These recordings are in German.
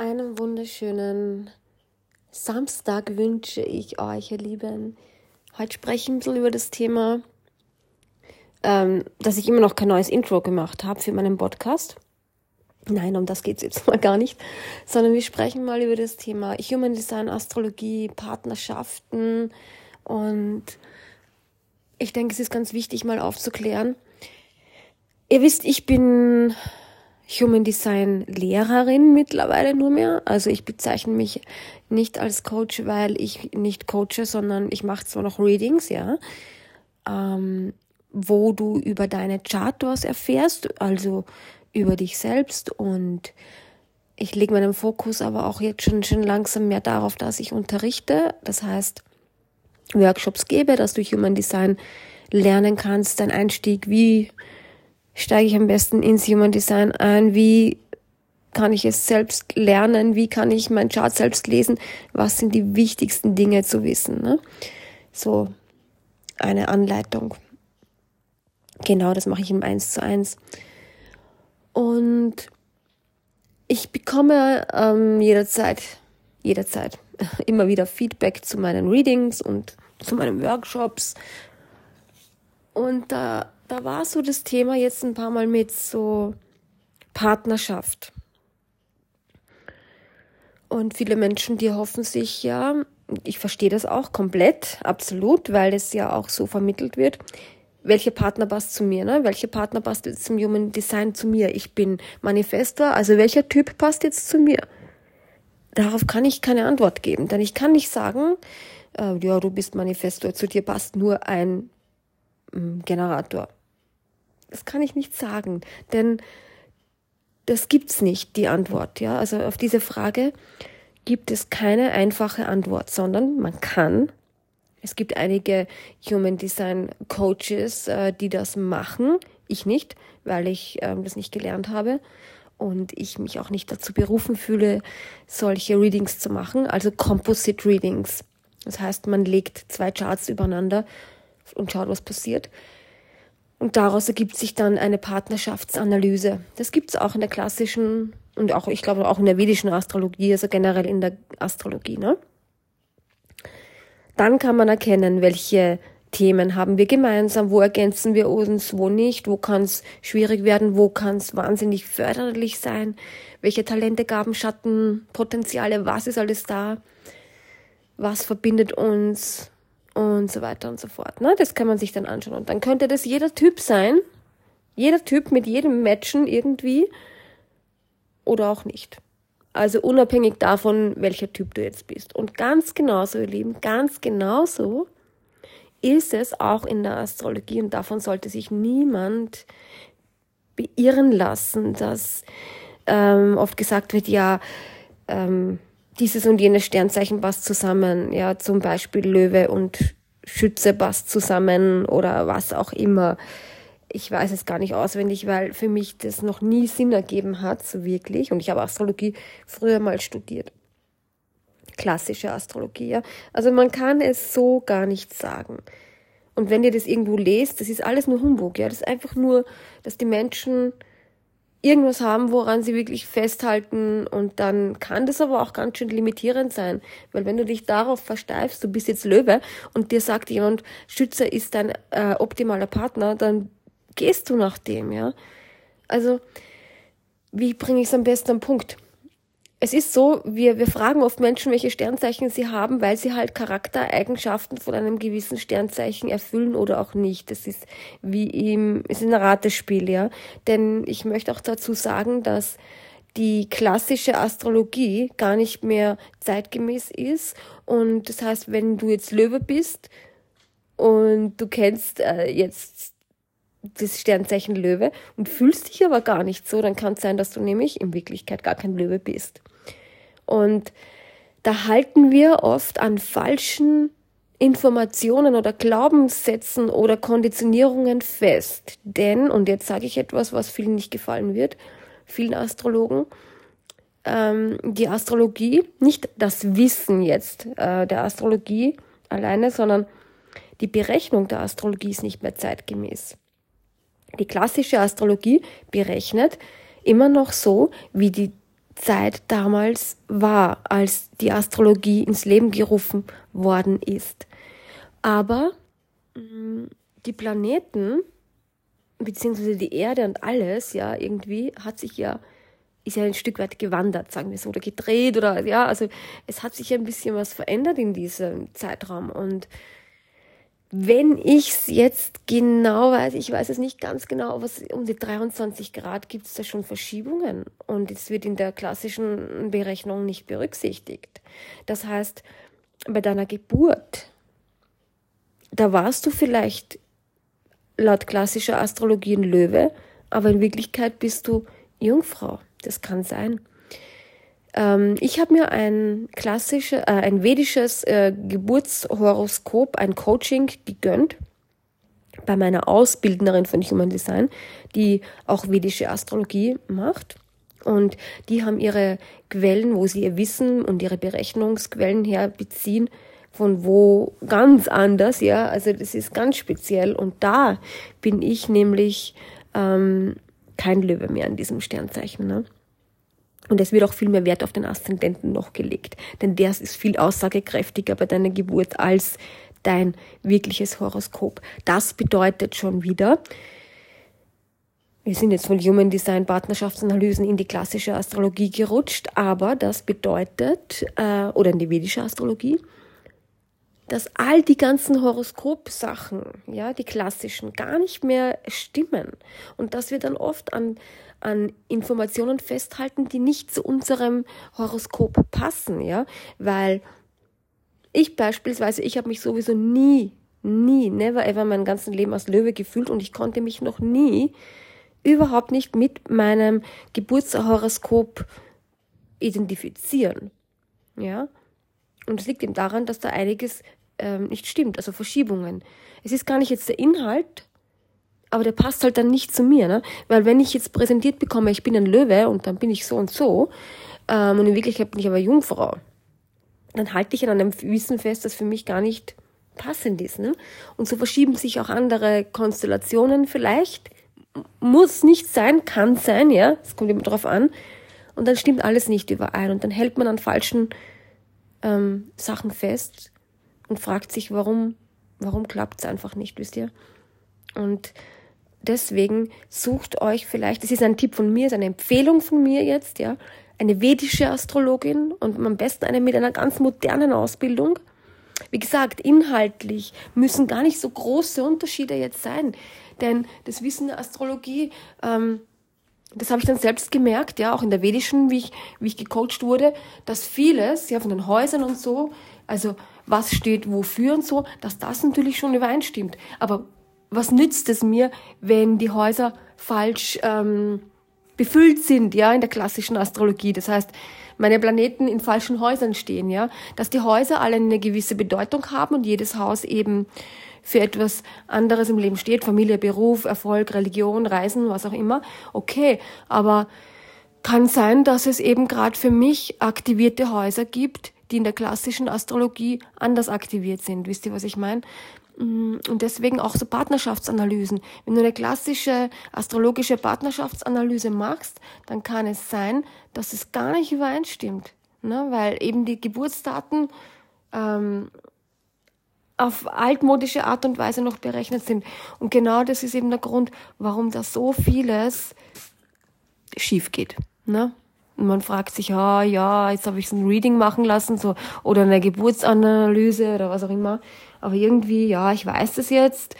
Einen wunderschönen Samstag wünsche ich euch, ihr Lieben. Heute spreche ich ein bisschen über das Thema, ähm, dass ich immer noch kein neues Intro gemacht habe für meinen Podcast. Nein, um das geht es jetzt mal gar nicht, sondern wir sprechen mal über das Thema Human Design, Astrologie, Partnerschaften und ich denke, es ist ganz wichtig, mal aufzuklären. Ihr wisst, ich bin Human Design Lehrerin mittlerweile nur mehr. Also ich bezeichne mich nicht als Coach, weil ich nicht coache, sondern ich mache zwar noch Readings, ja, ähm, wo du über deine Chart erfährst, also über dich selbst und ich lege meinen Fokus aber auch jetzt schon, schon langsam mehr darauf, dass ich unterrichte. Das heißt, Workshops gebe, dass du Human Design lernen kannst, dein Einstieg, wie steige ich am besten ins Human Design ein? Wie kann ich es selbst lernen? Wie kann ich mein Chart selbst lesen? Was sind die wichtigsten Dinge zu wissen? Ne? So eine Anleitung. Genau, das mache ich im 1 zu 1. Und ich bekomme ähm, jederzeit, jederzeit immer wieder Feedback zu meinen Readings und zu meinen Workshops. Und da da war so das Thema jetzt ein paar Mal mit so Partnerschaft. Und viele Menschen, die hoffen sich ja, ich verstehe das auch komplett, absolut, weil es ja auch so vermittelt wird, welcher Partner passt zu mir, ne? Welcher Partner passt jetzt zum Human Design zu mir? Ich bin Manifestor, also welcher Typ passt jetzt zu mir? Darauf kann ich keine Antwort geben, denn ich kann nicht sagen, äh, ja, du bist Manifestor, zu dir passt nur ein Generator. Das kann ich nicht sagen, denn das gibt's nicht, die Antwort, ja. Also auf diese Frage gibt es keine einfache Antwort, sondern man kann. Es gibt einige Human Design Coaches, äh, die das machen. Ich nicht, weil ich ähm, das nicht gelernt habe und ich mich auch nicht dazu berufen fühle, solche Readings zu machen, also Composite Readings. Das heißt, man legt zwei Charts übereinander und schaut, was passiert. Und daraus ergibt sich dann eine Partnerschaftsanalyse. Das gibt es auch in der klassischen und auch, ich glaube, auch in der vedischen Astrologie, also generell in der Astrologie. Ne? Dann kann man erkennen, welche Themen haben wir gemeinsam, wo ergänzen wir uns, wo nicht, wo kann es schwierig werden, wo kann es wahnsinnig förderlich sein, welche Talente, Gaben, Schatten, Potenziale, was ist alles da, was verbindet uns, und so weiter und so fort. Ne? Das kann man sich dann anschauen. Und dann könnte das jeder Typ sein. Jeder Typ mit jedem Matchen irgendwie oder auch nicht. Also unabhängig davon, welcher Typ du jetzt bist. Und ganz genauso, ihr Lieben, ganz genauso ist es auch in der Astrologie und davon sollte sich niemand beirren lassen, dass ähm, oft gesagt wird, ja, ähm, dieses und jenes Sternzeichen passt zusammen, ja, zum Beispiel Löwe und Schütze passt zusammen oder was auch immer. Ich weiß es gar nicht auswendig, weil für mich das noch nie Sinn ergeben hat, so wirklich. Und ich habe Astrologie früher mal studiert. Klassische Astrologie, ja. Also man kann es so gar nicht sagen. Und wenn ihr das irgendwo lest, das ist alles nur Humbug, ja. Das ist einfach nur, dass die Menschen irgendwas haben, woran sie wirklich festhalten und dann kann das aber auch ganz schön limitierend sein, weil wenn du dich darauf versteifst, du bist jetzt Löwe und dir sagt jemand, Schütze ist dein äh, optimaler Partner, dann gehst du nach dem, ja. Also, wie bringe ich es am besten am Punkt? Es ist so, wir, wir fragen oft Menschen, welche Sternzeichen sie haben, weil sie halt Charaktereigenschaften von einem gewissen Sternzeichen erfüllen oder auch nicht. Das ist wie im, ist ein Ratespiel, ja. Denn ich möchte auch dazu sagen, dass die klassische Astrologie gar nicht mehr zeitgemäß ist. Und das heißt, wenn du jetzt Löwe bist und du kennst äh, jetzt das Sternzeichen Löwe und fühlst dich aber gar nicht so, dann kann es sein, dass du nämlich in Wirklichkeit gar kein Löwe bist. Und da halten wir oft an falschen Informationen oder Glaubenssätzen oder Konditionierungen fest. Denn, und jetzt sage ich etwas, was vielen nicht gefallen wird, vielen Astrologen, ähm, die Astrologie, nicht das Wissen jetzt äh, der Astrologie alleine, sondern die Berechnung der Astrologie ist nicht mehr zeitgemäß. Die klassische Astrologie berechnet immer noch so, wie die Zeit damals war, als die Astrologie ins Leben gerufen worden ist. Aber mm, die Planeten, beziehungsweise die Erde und alles, ja, irgendwie hat sich ja, ist ja ein Stück weit gewandert, sagen wir so, oder gedreht oder, ja, also es hat sich ja ein bisschen was verändert in diesem Zeitraum und wenn ich es jetzt genau weiß, ich weiß es nicht ganz genau, was um die 23 Grad gibt es da schon Verschiebungen und es wird in der klassischen Berechnung nicht berücksichtigt. Das heißt, bei deiner Geburt, da warst du vielleicht laut klassischer Astrologie ein Löwe, aber in Wirklichkeit bist du Jungfrau. Das kann sein. Ähm, ich habe mir ein klassisches, äh, ein vedisches äh, Geburtshoroskop, ein Coaching gegönnt bei meiner Ausbildnerin von Human Design, die auch vedische Astrologie macht. Und die haben ihre Quellen, wo sie ihr Wissen und ihre Berechnungsquellen herbeziehen, von wo ganz anders, ja. Also das ist ganz speziell. Und da bin ich nämlich ähm, kein Löwe mehr in diesem Sternzeichen. Ne? Und es wird auch viel mehr Wert auf den Aszendenten noch gelegt. Denn der ist viel aussagekräftiger bei deiner Geburt als dein wirkliches Horoskop. Das bedeutet schon wieder, wir sind jetzt von Human Design Partnerschaftsanalysen in die klassische Astrologie gerutscht, aber das bedeutet, äh, oder in die vedische Astrologie, dass all die ganzen Horoskopsachen, ja, die klassischen, gar nicht mehr stimmen. Und dass wir dann oft an an Informationen festhalten, die nicht zu unserem Horoskop passen, ja, weil ich beispielsweise, ich habe mich sowieso nie, nie, never ever mein ganzes Leben als Löwe gefühlt und ich konnte mich noch nie überhaupt nicht mit meinem Geburtshoroskop identifizieren, ja. Und es liegt eben daran, dass da einiges ähm, nicht stimmt, also Verschiebungen. Es ist gar nicht jetzt der Inhalt, aber der passt halt dann nicht zu mir, ne? Weil wenn ich jetzt präsentiert bekomme, ich bin ein Löwe und dann bin ich so und so, ähm, und in Wirklichkeit bin ich aber Jungfrau, dann halte ich an einem Wissen fest, das für mich gar nicht passend ist, ne? Und so verschieben sich auch andere Konstellationen vielleicht. Muss nicht sein, kann sein, ja? Es kommt immer drauf an. Und dann stimmt alles nicht überein. Und dann hält man an falschen ähm, Sachen fest und fragt sich, warum, warum klappt es einfach nicht, wisst ihr? Und deswegen sucht euch vielleicht, das ist ein Tipp von mir, ist eine Empfehlung von mir jetzt, ja, eine vedische Astrologin und am besten eine mit einer ganz modernen Ausbildung. Wie gesagt, inhaltlich müssen gar nicht so große Unterschiede jetzt sein, denn das Wissen der Astrologie, ähm, das habe ich dann selbst gemerkt, ja, auch in der vedischen, wie ich, wie ich gecoacht wurde, dass vieles, ja, von den Häusern und so, also was steht wofür und so, dass das natürlich schon übereinstimmt. Aber was nützt es mir, wenn die Häuser falsch ähm, befüllt sind, ja, in der klassischen Astrologie. Das heißt, meine Planeten in falschen Häusern stehen, ja, dass die Häuser alle eine gewisse Bedeutung haben und jedes Haus eben für etwas anderes im Leben steht, Familie, Beruf, Erfolg, Religion, Reisen, was auch immer. Okay, aber kann sein, dass es eben gerade für mich aktivierte Häuser gibt, die in der klassischen Astrologie anders aktiviert sind. Wisst ihr, was ich meine? Mm, und deswegen auch so Partnerschaftsanalysen. Wenn du eine klassische astrologische Partnerschaftsanalyse machst, dann kann es sein, dass es gar nicht übereinstimmt. Ne? Weil eben die Geburtsdaten ähm, auf altmodische Art und Weise noch berechnet sind. Und genau das ist eben der Grund, warum da so vieles schief geht. Ne? Man fragt sich, ah, ja, jetzt habe ich so ein Reading machen lassen, so, oder eine Geburtsanalyse oder was auch immer. Aber irgendwie, ja, ich weiß das jetzt.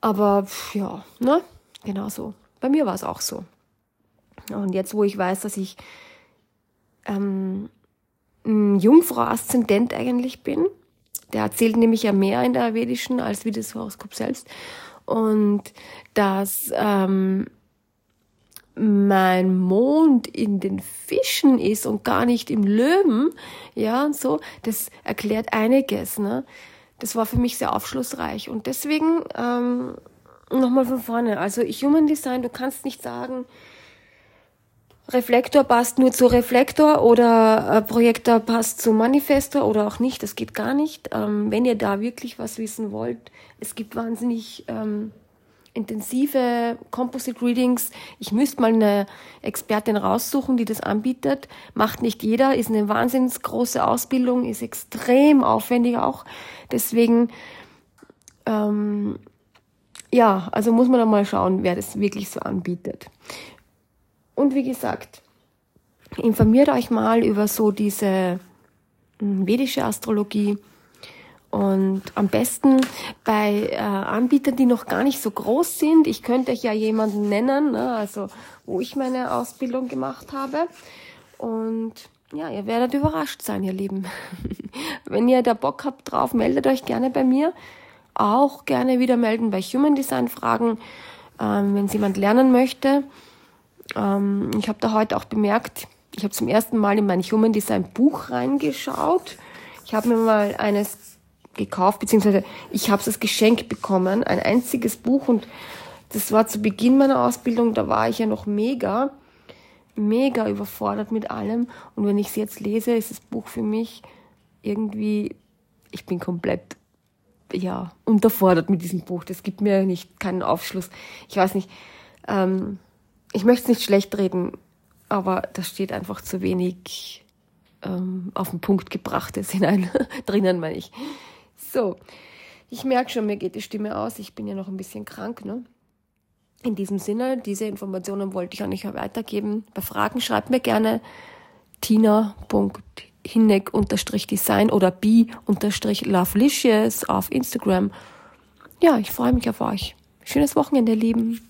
Aber ja, ne? Genau so. Bei mir war es auch so. Und jetzt, wo ich weiß, dass ich ähm, Jungfrau-Aszendent eigentlich bin, der erzählt nämlich ja mehr in der Vedischen als wie das Horoskop selbst. Und dass ähm, mein Mond in den Fischen ist und gar nicht im Löwen, ja, und so, das erklärt einiges, ne? das war für mich sehr aufschlussreich. Und deswegen ähm, nochmal von vorne. Also Human Design, du kannst nicht sagen, Reflektor passt nur zu Reflektor oder äh, Projektor passt zu Manifestor oder auch nicht. Das geht gar nicht. Ähm, wenn ihr da wirklich was wissen wollt, es gibt wahnsinnig ähm, intensive Composite Readings. Ich müsste mal eine Expertin raussuchen, die das anbietet. Macht nicht jeder, ist eine wahnsinnig große Ausbildung, ist extrem aufwendig auch. Deswegen, ähm, ja, also muss man da mal schauen, wer das wirklich so anbietet. Und wie gesagt, informiert euch mal über so diese hm, vedische Astrologie und am besten bei äh, Anbietern, die noch gar nicht so groß sind. Ich könnte euch ja jemanden nennen, ne, also wo ich meine Ausbildung gemacht habe. Und ja, ihr werdet überrascht sein, ihr Lieben. Wenn ihr da Bock habt drauf, meldet euch gerne bei mir. Auch gerne wieder melden bei Human Design Fragen, ähm, wenn es jemand lernen möchte. Ähm, ich habe da heute auch bemerkt, ich habe zum ersten Mal in mein Human Design Buch reingeschaut. Ich habe mir mal eines gekauft, beziehungsweise ich habe es geschenkt bekommen, ein einziges Buch und das war zu Beginn meiner Ausbildung, da war ich ja noch mega, mega überfordert mit allem und wenn ich es jetzt lese, ist das Buch für mich irgendwie, ich bin komplett ja, unterfordert mit diesem Buch. Das gibt mir nicht keinen Aufschluss. Ich weiß nicht, ähm, ich möchte es nicht schlecht reden, aber da steht einfach zu wenig ähm, auf den Punkt gebrachtes hinein, drinnen, meine ich. So, ich merke schon, mir geht die Stimme aus. Ich bin ja noch ein bisschen krank, ne? In diesem Sinne, diese Informationen wollte ich auch nicht weitergeben. Bei Fragen schreibt mir gerne tina.hinneck-design oder b-lovelicious auf Instagram. Ja, ich freue mich auf euch. Schönes Wochenende, Lieben.